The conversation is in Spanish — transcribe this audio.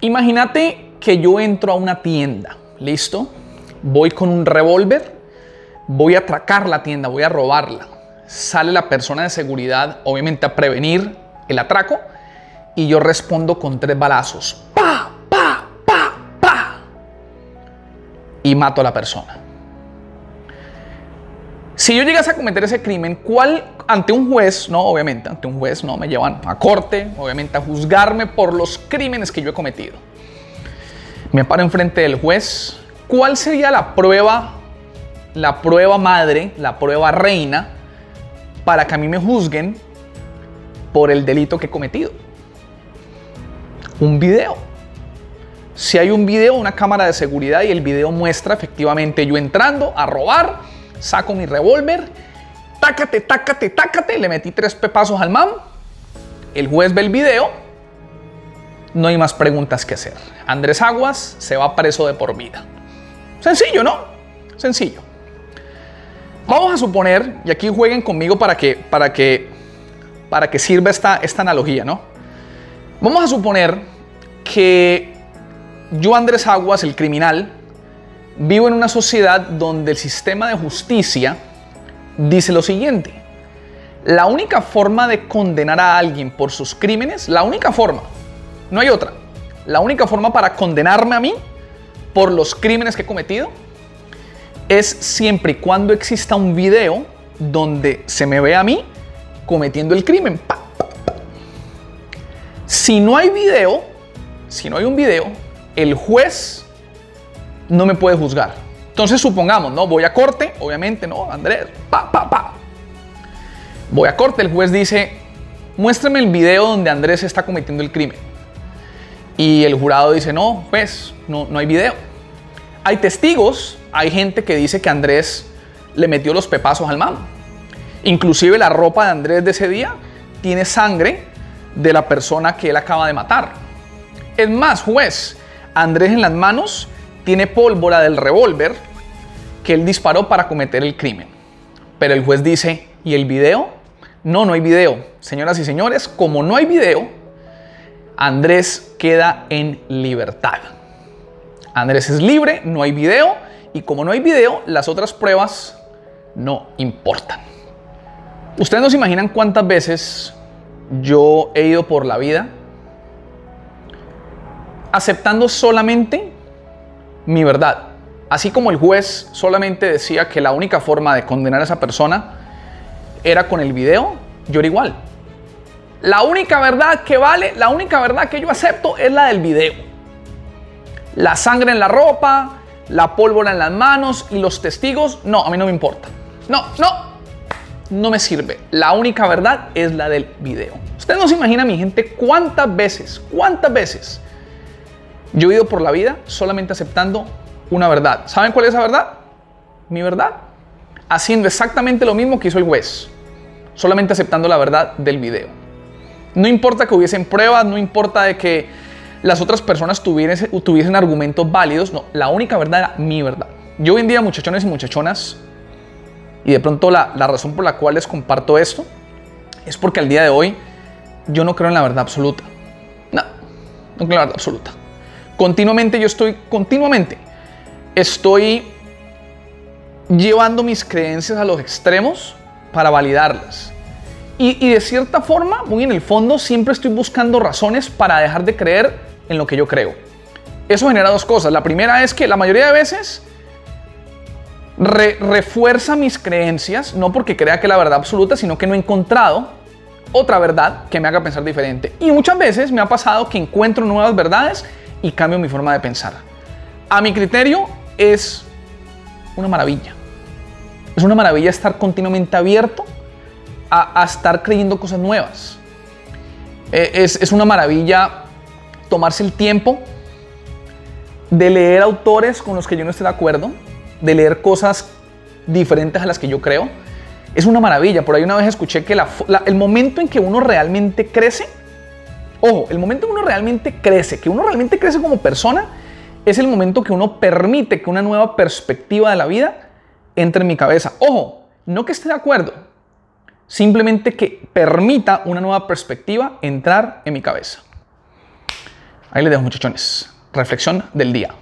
Imagínate que yo entro a una tienda, ¿listo? Voy con un revólver, voy a atracar la tienda, voy a robarla. Sale la persona de seguridad, obviamente a prevenir el atraco, y yo respondo con tres balazos. ¡Pa! ¡Pa! ¡Pa! ¡Pa! Y mato a la persona. Si yo llegase a cometer ese crimen, ¿cuál ante un juez, no, obviamente, ante un juez, no, me llevan a corte, obviamente a juzgarme por los crímenes que yo he cometido? Me paro enfrente del juez, ¿cuál sería la prueba, la prueba madre, la prueba reina para que a mí me juzguen por el delito que he cometido? Un video. Si hay un video, una cámara de seguridad y el video muestra efectivamente yo entrando a robar, saco mi revólver, tácate, tácate, tácate, le metí tres pepazos al mam, el juez ve el video, no hay más preguntas que hacer. Andrés Aguas se va preso de por vida. Sencillo, ¿no? Sencillo. Vamos a suponer, y aquí jueguen conmigo para que, para que, para que sirva esta, esta analogía, ¿no? Vamos a suponer que yo, Andrés Aguas, el criminal, Vivo en una sociedad donde el sistema de justicia dice lo siguiente. La única forma de condenar a alguien por sus crímenes, la única forma, no hay otra, la única forma para condenarme a mí por los crímenes que he cometido es siempre y cuando exista un video donde se me ve a mí cometiendo el crimen. Si no hay video, si no hay un video, el juez no me puede juzgar. Entonces supongamos, ¿no? Voy a corte, obviamente, ¿no? Andrés, pa, pa, pa. Voy a corte, el juez dice, muéstrame el video donde Andrés está cometiendo el crimen. Y el jurado dice, no, pues, no, no hay video. Hay testigos, hay gente que dice que Andrés le metió los pepazos al mam. Inclusive la ropa de Andrés de ese día tiene sangre de la persona que él acaba de matar. Es más, juez, Andrés en las manos tiene pólvora del revólver que él disparó para cometer el crimen. Pero el juez dice, ¿y el video? No, no hay video. Señoras y señores, como no hay video, Andrés queda en libertad. Andrés es libre, no hay video, y como no hay video, las otras pruebas no importan. Ustedes no se imaginan cuántas veces yo he ido por la vida aceptando solamente mi verdad. Así como el juez solamente decía que la única forma de condenar a esa persona era con el video, yo era igual. La única verdad que vale, la única verdad que yo acepto es la del video. La sangre en la ropa, la pólvora en las manos y los testigos, no, a mí no me importa. No, no, no me sirve. La única verdad es la del video. Ustedes no se imaginan, mi gente, cuántas veces, cuántas veces yo he ido por la vida solamente aceptando una verdad. ¿Saben cuál es esa verdad? Mi verdad. Haciendo exactamente lo mismo que hizo el juez. Solamente aceptando la verdad del video. No importa que hubiesen pruebas, no importa de que las otras personas tuviesen, tuviesen argumentos válidos. No, la única verdad era mi verdad. Yo hoy en día, muchachones y muchachonas, y de pronto la, la razón por la cual les comparto esto, es porque al día de hoy yo no creo en la verdad absoluta. No, no creo en la verdad absoluta. Continuamente yo estoy, continuamente, estoy llevando mis creencias a los extremos para validarlas. Y, de cierta forma, muy en el fondo, siempre estoy buscando razones para dejar de creer en lo que yo creo. Eso genera dos cosas. La primera es que la mayoría de veces refuerza mis creencias, no porque crea que la verdad absoluta, sino que no he encontrado otra verdad que me haga pensar diferente. Y muchas veces me ha pasado que encuentro nuevas verdades y cambio mi forma de pensar. A mi criterio es una maravilla. Es una maravilla estar continuamente abierto a, estar creyendo cosas nuevas. Eh, es, es una maravilla tomarse el tiempo de leer autores con los que yo no esté de acuerdo, de leer cosas diferentes a las que yo creo. Es una maravilla. Por ahí una vez escuché que el momento en que uno realmente crece Ojo, el momento que uno realmente crece, que uno realmente crece como persona, es el momento que uno permite que una nueva perspectiva de la vida entre en mi cabeza. Ojo, no que esté de acuerdo, simplemente que permita una nueva perspectiva entrar en mi cabeza. Ahí les dejo muchachones. Reflexión del día.